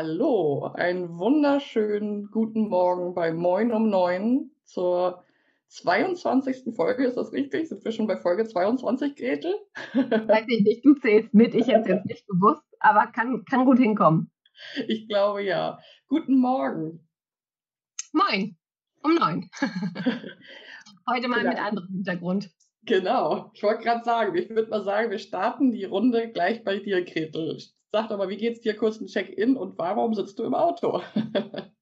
Hallo, einen wunderschönen guten Morgen bei Moin um 9 zur 22. Folge. Ist das richtig? Sind wir schon bei Folge 22, Gretel? Weiß ich nicht, du zählst mit. Ich hätte es jetzt nicht gewusst, aber kann, kann gut hinkommen. Ich glaube ja. Guten Morgen. Moin. Um neun. Heute mal genau. mit anderem Hintergrund. Genau. Ich wollte gerade sagen, ich würde mal sagen, wir starten die Runde gleich bei dir, Gretel. Sag doch mal, wie geht's dir? Kurz ein Check-in und warum sitzt du im Auto?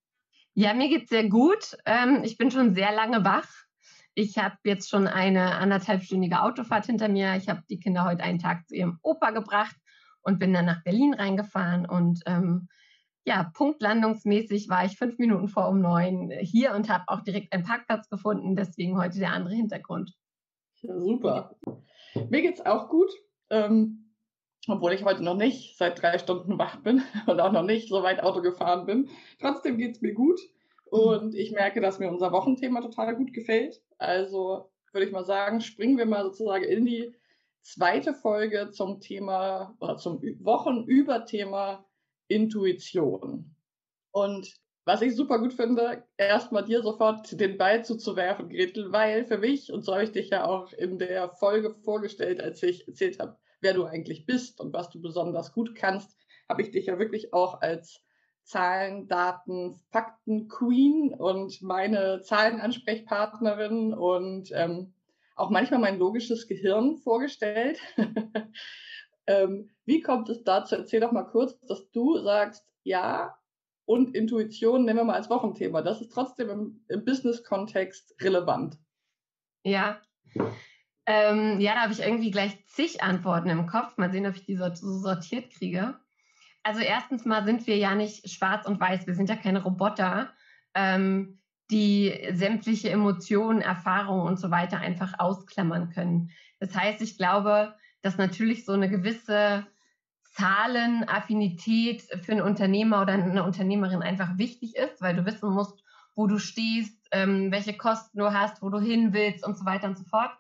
ja, mir geht's sehr gut. Ähm, ich bin schon sehr lange wach. Ich habe jetzt schon eine anderthalbstündige Autofahrt hinter mir. Ich habe die Kinder heute einen Tag zu ihrem Opa gebracht und bin dann nach Berlin reingefahren und ähm, ja, punktlandungsmäßig war ich fünf Minuten vor um neun hier und habe auch direkt einen Parkplatz gefunden. Deswegen heute der andere Hintergrund. Ja, super. Mir geht's auch gut. Ähm, obwohl ich heute noch nicht seit drei Stunden wach bin und auch noch nicht so weit Auto gefahren bin. Trotzdem geht's mir gut. Und ich merke, dass mir unser Wochenthema total gut gefällt. Also würde ich mal sagen, springen wir mal sozusagen in die zweite Folge zum Thema oder zum Wochenüberthema Intuition. Und was ich super gut finde, erstmal dir sofort den Ball zuzuwerfen, Gretel, weil für mich, und so habe ich dich ja auch in der Folge vorgestellt, als ich erzählt habe, wer du eigentlich bist und was du besonders gut kannst, habe ich dich ja wirklich auch als Zahlen, Daten, Fakten Queen und meine Zahlenansprechpartnerin und ähm, auch manchmal mein logisches Gehirn vorgestellt. ähm, wie kommt es dazu? Erzähl doch mal kurz, dass du sagst, ja, und Intuition nehmen wir mal als Wochenthema. Das ist trotzdem im, im Business-Kontext relevant. Ja. Ähm, ja, da habe ich irgendwie gleich zig Antworten im Kopf. Mal sehen, ob ich die so sortiert kriege. Also erstens mal sind wir ja nicht schwarz und weiß. Wir sind ja keine Roboter, ähm, die sämtliche Emotionen, Erfahrungen und so weiter einfach ausklammern können. Das heißt, ich glaube, dass natürlich so eine gewisse Zahlenaffinität für einen Unternehmer oder eine Unternehmerin einfach wichtig ist, weil du wissen musst, wo du stehst, ähm, welche Kosten du hast, wo du hin willst und so weiter und so fort.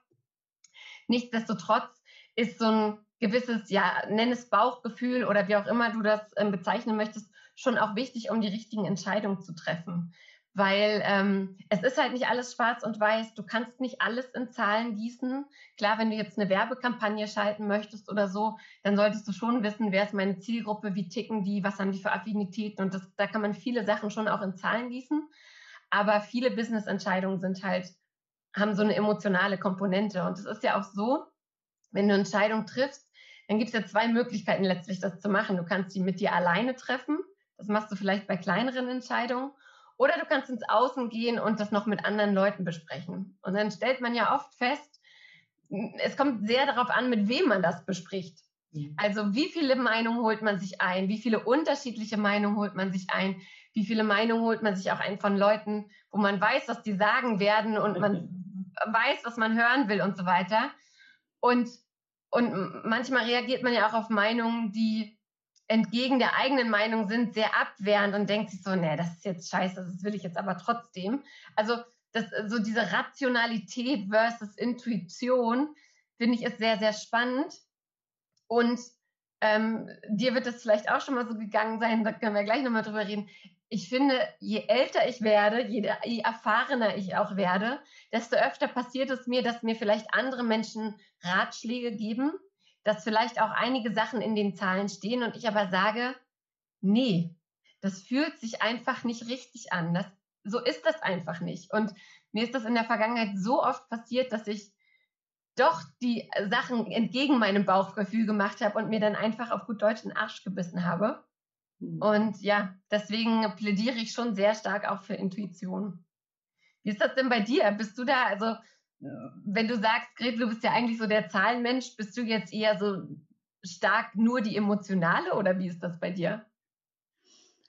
Nichtsdestotrotz ist so ein gewisses, ja, nenn es Bauchgefühl oder wie auch immer du das ähm, bezeichnen möchtest, schon auch wichtig, um die richtigen Entscheidungen zu treffen. Weil ähm, es ist halt nicht alles schwarz und weiß. Du kannst nicht alles in Zahlen gießen. Klar, wenn du jetzt eine Werbekampagne schalten möchtest oder so, dann solltest du schon wissen, wer ist meine Zielgruppe, wie ticken die, was haben die für Affinitäten. Und das, da kann man viele Sachen schon auch in Zahlen gießen. Aber viele Business-Entscheidungen sind halt, haben so eine emotionale Komponente. Und es ist ja auch so, wenn du Entscheidungen triffst, dann gibt es ja zwei Möglichkeiten letztlich, das zu machen. Du kannst die mit dir alleine treffen. Das machst du vielleicht bei kleineren Entscheidungen. Oder du kannst ins Außen gehen und das noch mit anderen Leuten besprechen. Und dann stellt man ja oft fest, es kommt sehr darauf an, mit wem man das bespricht. Also wie viele Meinungen holt man sich ein? Wie viele unterschiedliche Meinungen holt man sich ein? Wie viele Meinungen holt man sich auch ein von Leuten, wo man weiß, was die sagen werden und man weiß, was man hören will und so weiter. Und und manchmal reagiert man ja auch auf Meinungen, die entgegen der eigenen Meinung sind, sehr abwehrend und denkt sich so, nee, das ist jetzt scheiße, das will ich jetzt aber trotzdem. Also das, so diese Rationalität versus Intuition, finde ich, ist sehr, sehr spannend. Und ähm, dir wird es vielleicht auch schon mal so gegangen sein, da können wir gleich nochmal drüber reden ich finde, je älter ich werde, je, je, erfahrener ich auch werde, desto öfter passiert es mir, dass mir vielleicht andere Menschen Ratschläge geben, dass vielleicht auch einige Sachen in den Zahlen stehen und ich aber sage, nee, das fühlt sich einfach nicht richtig an. Das so ist das einfach nicht. Und mir ist das in der Vergangenheit so oft passiert, dass ich doch die Sachen entgegen meinem Bauchgefühl gemacht habe und mir dann einfach auf gut Deutsch den Arsch gebissen habe. Hm. Und ja, deswegen plädiere ich schon sehr stark auch für Intuition. Wie ist das denn bei dir? Bist du da, also wenn du sagst, Gretel, du bist ja eigentlich so der Zahlenmensch, bist du jetzt eher so stark nur die emotionale oder wie ist das bei dir?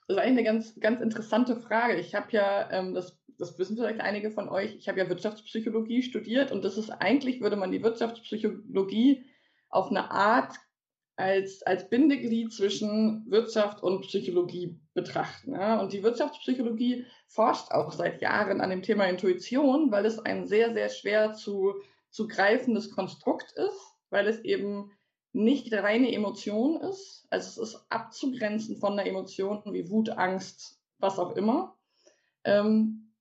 Das ist eigentlich eine ganz, ganz interessante Frage. Ich habe ja, ähm, das, das wissen vielleicht einige von euch, ich habe ja Wirtschaftspsychologie studiert und das ist eigentlich, würde man die Wirtschaftspsychologie auf eine Art als, als Bindeglied zwischen Wirtschaft und Psychologie betrachten. Ja? Und die Wirtschaftspsychologie forscht auch seit Jahren an dem Thema Intuition, weil es ein sehr, sehr schwer zu, zu greifendes Konstrukt ist, weil es eben nicht reine Emotion ist. Also es ist abzugrenzen von einer Emotion wie Wut, Angst, was auch immer. Ähm,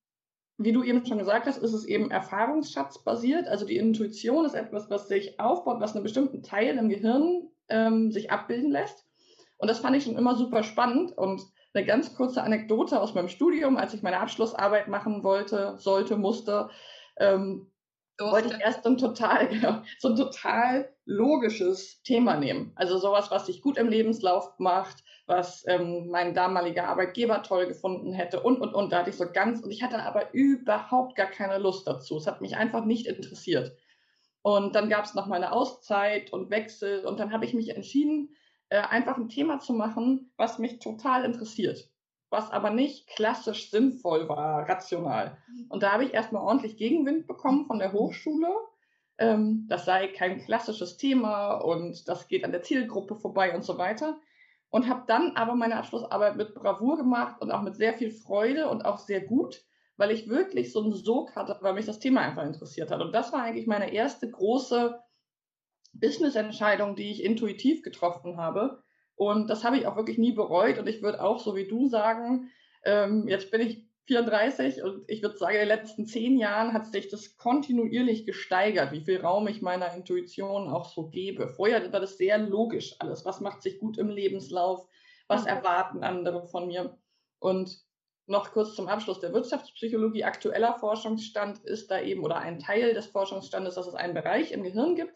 wie du eben schon gesagt hast, ist es eben erfahrungsschatzbasiert. Also die Intuition ist etwas, was sich aufbaut, was einen bestimmten Teil im Gehirn ähm, sich abbilden lässt. Und das fand ich schon immer super spannend. Und eine ganz kurze Anekdote aus meinem Studium, als ich meine Abschlussarbeit machen wollte, sollte, musste, ähm, wollte ich erst so ein total, genau, so ein total logisches Thema nehmen. Also sowas, was sich gut im Lebenslauf macht, was ähm, mein damaliger Arbeitgeber toll gefunden hätte und, und, und. Da hatte ich so ganz, und ich hatte aber überhaupt gar keine Lust dazu. Es hat mich einfach nicht interessiert. Und dann gab es noch mal eine Auszeit und Wechsel. Und dann habe ich mich entschieden, äh, einfach ein Thema zu machen, was mich total interessiert, was aber nicht klassisch sinnvoll war, rational. Und da habe ich erstmal ordentlich Gegenwind bekommen von der Hochschule. Ähm, das sei kein klassisches Thema und das geht an der Zielgruppe vorbei und so weiter. Und habe dann aber meine Abschlussarbeit mit Bravour gemacht und auch mit sehr viel Freude und auch sehr gut weil ich wirklich so einen Sog hatte, weil mich das Thema einfach interessiert hat. Und das war eigentlich meine erste große Business-Entscheidung, die ich intuitiv getroffen habe. Und das habe ich auch wirklich nie bereut. Und ich würde auch, so wie du sagen, ähm, jetzt bin ich 34 und ich würde sagen, in den letzten zehn Jahren hat sich das kontinuierlich gesteigert, wie viel Raum ich meiner Intuition auch so gebe. Vorher war das sehr logisch alles. Was macht sich gut im Lebenslauf? Was mhm. erwarten andere von mir? Und noch kurz zum Abschluss der Wirtschaftspsychologie. Aktueller Forschungsstand ist da eben, oder ein Teil des Forschungsstandes, dass es einen Bereich im Gehirn gibt,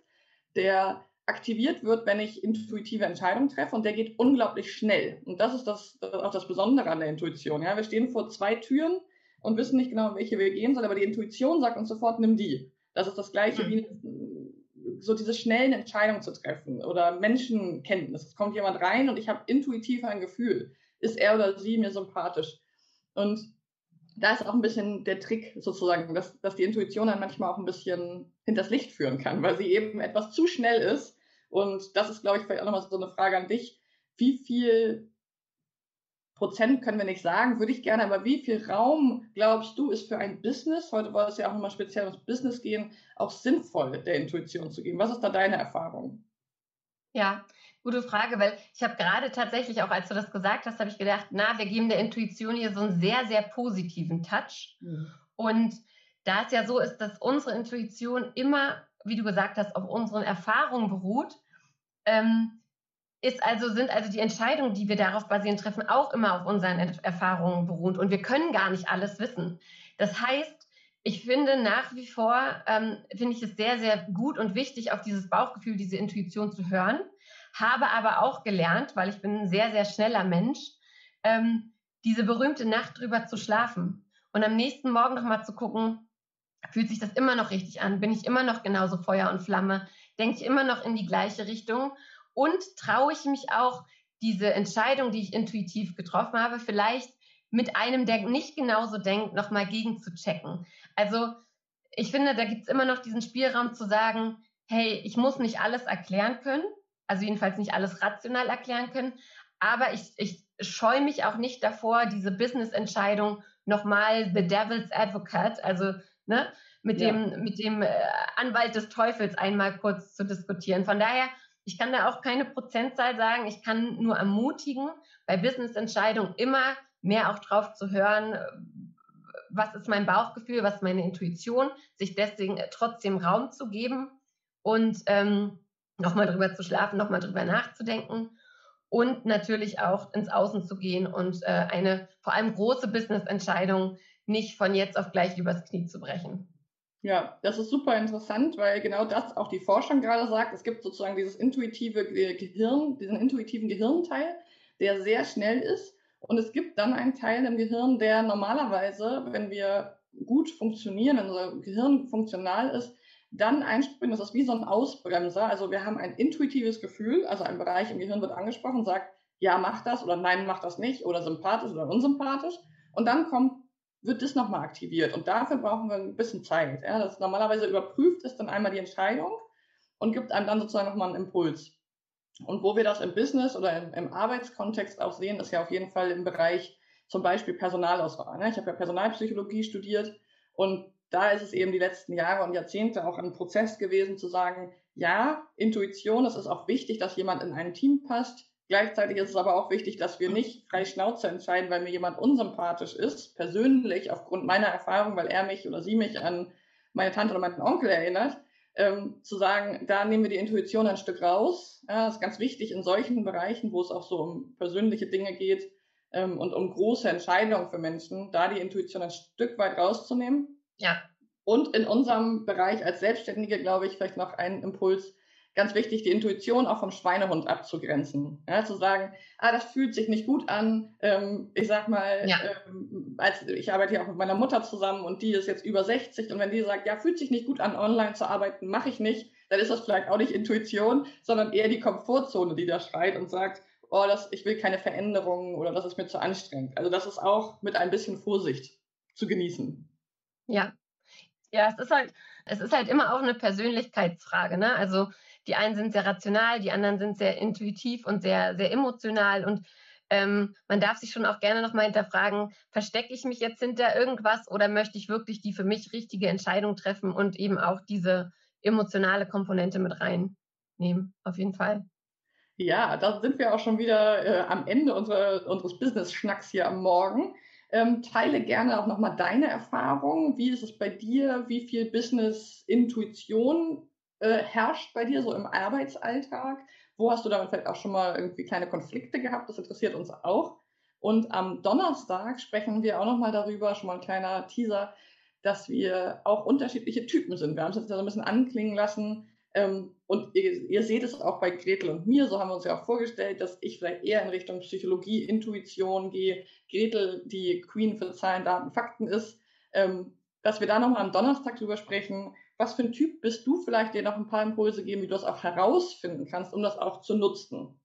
der aktiviert wird, wenn ich intuitive Entscheidungen treffe und der geht unglaublich schnell. Und das ist das, auch das Besondere an der Intuition. Ja, wir stehen vor zwei Türen und wissen nicht genau, welche wir gehen sollen, aber die Intuition sagt uns sofort, nimm die. Das ist das Gleiche mhm. wie so diese schnellen Entscheidungen zu treffen oder Menschenkenntnis. Es kommt jemand rein und ich habe intuitiv ein Gefühl. Ist er oder sie mir sympathisch? Und da ist auch ein bisschen der Trick sozusagen, dass, dass die Intuition dann manchmal auch ein bisschen hinters Licht führen kann, weil sie eben etwas zu schnell ist. Und das ist, glaube ich, vielleicht auch nochmal so eine Frage an dich. Wie viel Prozent können wir nicht sagen, würde ich gerne, aber wie viel Raum glaubst du ist für ein Business, heute wollen es ja auch nochmal speziell ums Business gehen, auch sinnvoll der Intuition zu geben? Was ist da deine Erfahrung? Ja, Gute Frage, weil ich habe gerade tatsächlich auch, als du das gesagt hast, habe ich gedacht, na, wir geben der Intuition hier so einen sehr, sehr positiven Touch. Mhm. Und da es ja so ist, dass unsere Intuition immer, wie du gesagt hast, auf unseren Erfahrungen beruht, ähm, ist also, sind also die Entscheidungen, die wir darauf basierend treffen, auch immer auf unseren Erfahrungen beruht. Und wir können gar nicht alles wissen. Das heißt, ich finde nach wie vor, ähm, finde ich es sehr, sehr gut und wichtig, auf dieses Bauchgefühl, diese Intuition zu hören habe aber auch gelernt, weil ich bin ein sehr, sehr schneller Mensch, ähm, diese berühmte Nacht drüber zu schlafen und am nächsten Morgen nochmal zu gucken, fühlt sich das immer noch richtig an? Bin ich immer noch genauso Feuer und Flamme? Denke ich immer noch in die gleiche Richtung? Und traue ich mich auch, diese Entscheidung, die ich intuitiv getroffen habe, vielleicht mit einem, der nicht genauso denkt, nochmal gegen zu checken? Also ich finde, da gibt es immer noch diesen Spielraum zu sagen, hey, ich muss nicht alles erklären können also jedenfalls nicht alles rational erklären können. Aber ich, ich scheue mich auch nicht davor, diese Business-Entscheidung nochmal the devil's advocate, also ne, mit, ja. dem, mit dem äh, Anwalt des Teufels einmal kurz zu diskutieren. Von daher, ich kann da auch keine Prozentzahl sagen. Ich kann nur ermutigen, bei Business-Entscheidungen immer mehr auch drauf zu hören, was ist mein Bauchgefühl, was ist meine Intuition, sich deswegen trotzdem Raum zu geben und ähm, nochmal drüber zu schlafen, nochmal drüber nachzudenken und natürlich auch ins Außen zu gehen und äh, eine vor allem große Business-Entscheidung nicht von jetzt auf gleich übers Knie zu brechen. Ja, das ist super interessant, weil genau das auch die Forschung gerade sagt. Es gibt sozusagen dieses intuitive Gehirn, diesen intuitiven Gehirnteil, der sehr schnell ist. Und es gibt dann einen Teil im Gehirn, der normalerweise, wenn wir gut funktionieren, wenn unser Gehirn funktional ist, dann einspringen. Das ist wie so ein Ausbremser. Also wir haben ein intuitives Gefühl, also ein Bereich im Gehirn wird angesprochen, sagt, ja, mach das oder nein, mach das nicht oder sympathisch oder unsympathisch. Und dann kommt wird das nochmal aktiviert. Und dafür brauchen wir ein bisschen Zeit. Ja? Das normalerweise überprüft es dann einmal die Entscheidung und gibt einem dann sozusagen nochmal einen Impuls. Und wo wir das im Business oder im, im, Arbeitskontext auch sehen, ist ja auf jeden Fall im Bereich zum Beispiel Personalauswahl. Ne? Ich habe ja Personalpsychologie studiert und da ist es eben die letzten Jahre und Jahrzehnte auch ein Prozess gewesen zu sagen, ja, Intuition, es ist auch wichtig, dass jemand in ein Team passt, Gleichzeitig ist es aber auch wichtig, dass wir nicht frei Schnauze entscheiden, weil mir jemand unsympathisch ist, persönlich aufgrund meiner Erfahrung, weil er mich oder sie mich an meine Tante oder meinen Onkel erinnert, ähm, zu sagen, da nehmen wir die Intuition ein Stück raus. Ja, das ist ganz wichtig in solchen Bereichen, wo es auch so um persönliche Dinge geht ähm, und um große Entscheidungen für Menschen, da die Intuition ein Stück weit rauszunehmen. Ja. Und in unserem Bereich als Selbstständige, glaube ich, vielleicht noch ein Impuls, ganz wichtig, die Intuition auch vom Schweinehund abzugrenzen. Ja, zu sagen, ah, das fühlt sich nicht gut an. Ähm, ich sag mal, ja. ähm, als, ich arbeite ja auch mit meiner Mutter zusammen und die ist jetzt über 60 und wenn die sagt, ja, fühlt sich nicht gut an, online zu arbeiten, mache ich nicht, dann ist das vielleicht auch nicht Intuition, sondern eher die Komfortzone, die da schreit und sagt, oh, das, ich will keine Veränderungen oder das ist mir zu anstrengend. Also das ist auch mit ein bisschen Vorsicht zu genießen. Ja. Ja, es ist halt, es ist halt immer auch eine Persönlichkeitsfrage, ne? Also die einen sind sehr rational, die anderen sind sehr intuitiv und sehr, sehr emotional. Und ähm, man darf sich schon auch gerne nochmal hinterfragen, verstecke ich mich jetzt hinter irgendwas oder möchte ich wirklich die für mich richtige Entscheidung treffen und eben auch diese emotionale Komponente mit reinnehmen, auf jeden Fall. Ja, da sind wir auch schon wieder äh, am Ende unserer, unseres Business-Schnacks hier am Morgen. Ähm, teile gerne auch nochmal deine Erfahrungen. Wie ist es bei dir? Wie viel Business-Intuition äh, herrscht bei dir so im Arbeitsalltag? Wo hast du damit vielleicht auch schon mal irgendwie kleine Konflikte gehabt? Das interessiert uns auch. Und am Donnerstag sprechen wir auch nochmal darüber, schon mal ein kleiner Teaser, dass wir auch unterschiedliche Typen sind. Wir haben es jetzt ja so ein bisschen anklingen lassen. Ähm, und ihr, ihr, seht es auch bei Gretel und mir, so haben wir uns ja auch vorgestellt, dass ich vielleicht eher in Richtung Psychologie, Intuition gehe, Gretel die Queen für Zahlen, Daten, Fakten ist, ähm, dass wir da nochmal am Donnerstag drüber sprechen, was für ein Typ bist du, vielleicht dir noch ein paar Impulse geben, wie du das auch herausfinden kannst, um das auch zu nutzen.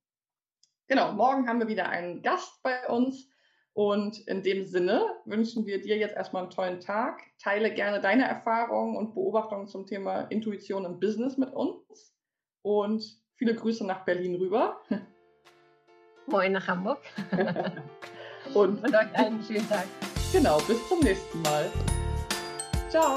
Genau, morgen haben wir wieder einen Gast bei uns. Und in dem Sinne wünschen wir dir jetzt erstmal einen tollen Tag. Teile gerne deine Erfahrungen und Beobachtungen zum Thema Intuition im Business mit uns. Und viele Grüße nach Berlin rüber. Moin nach Hamburg. und, und euch einen schönen Tag. Genau, bis zum nächsten Mal. Ciao.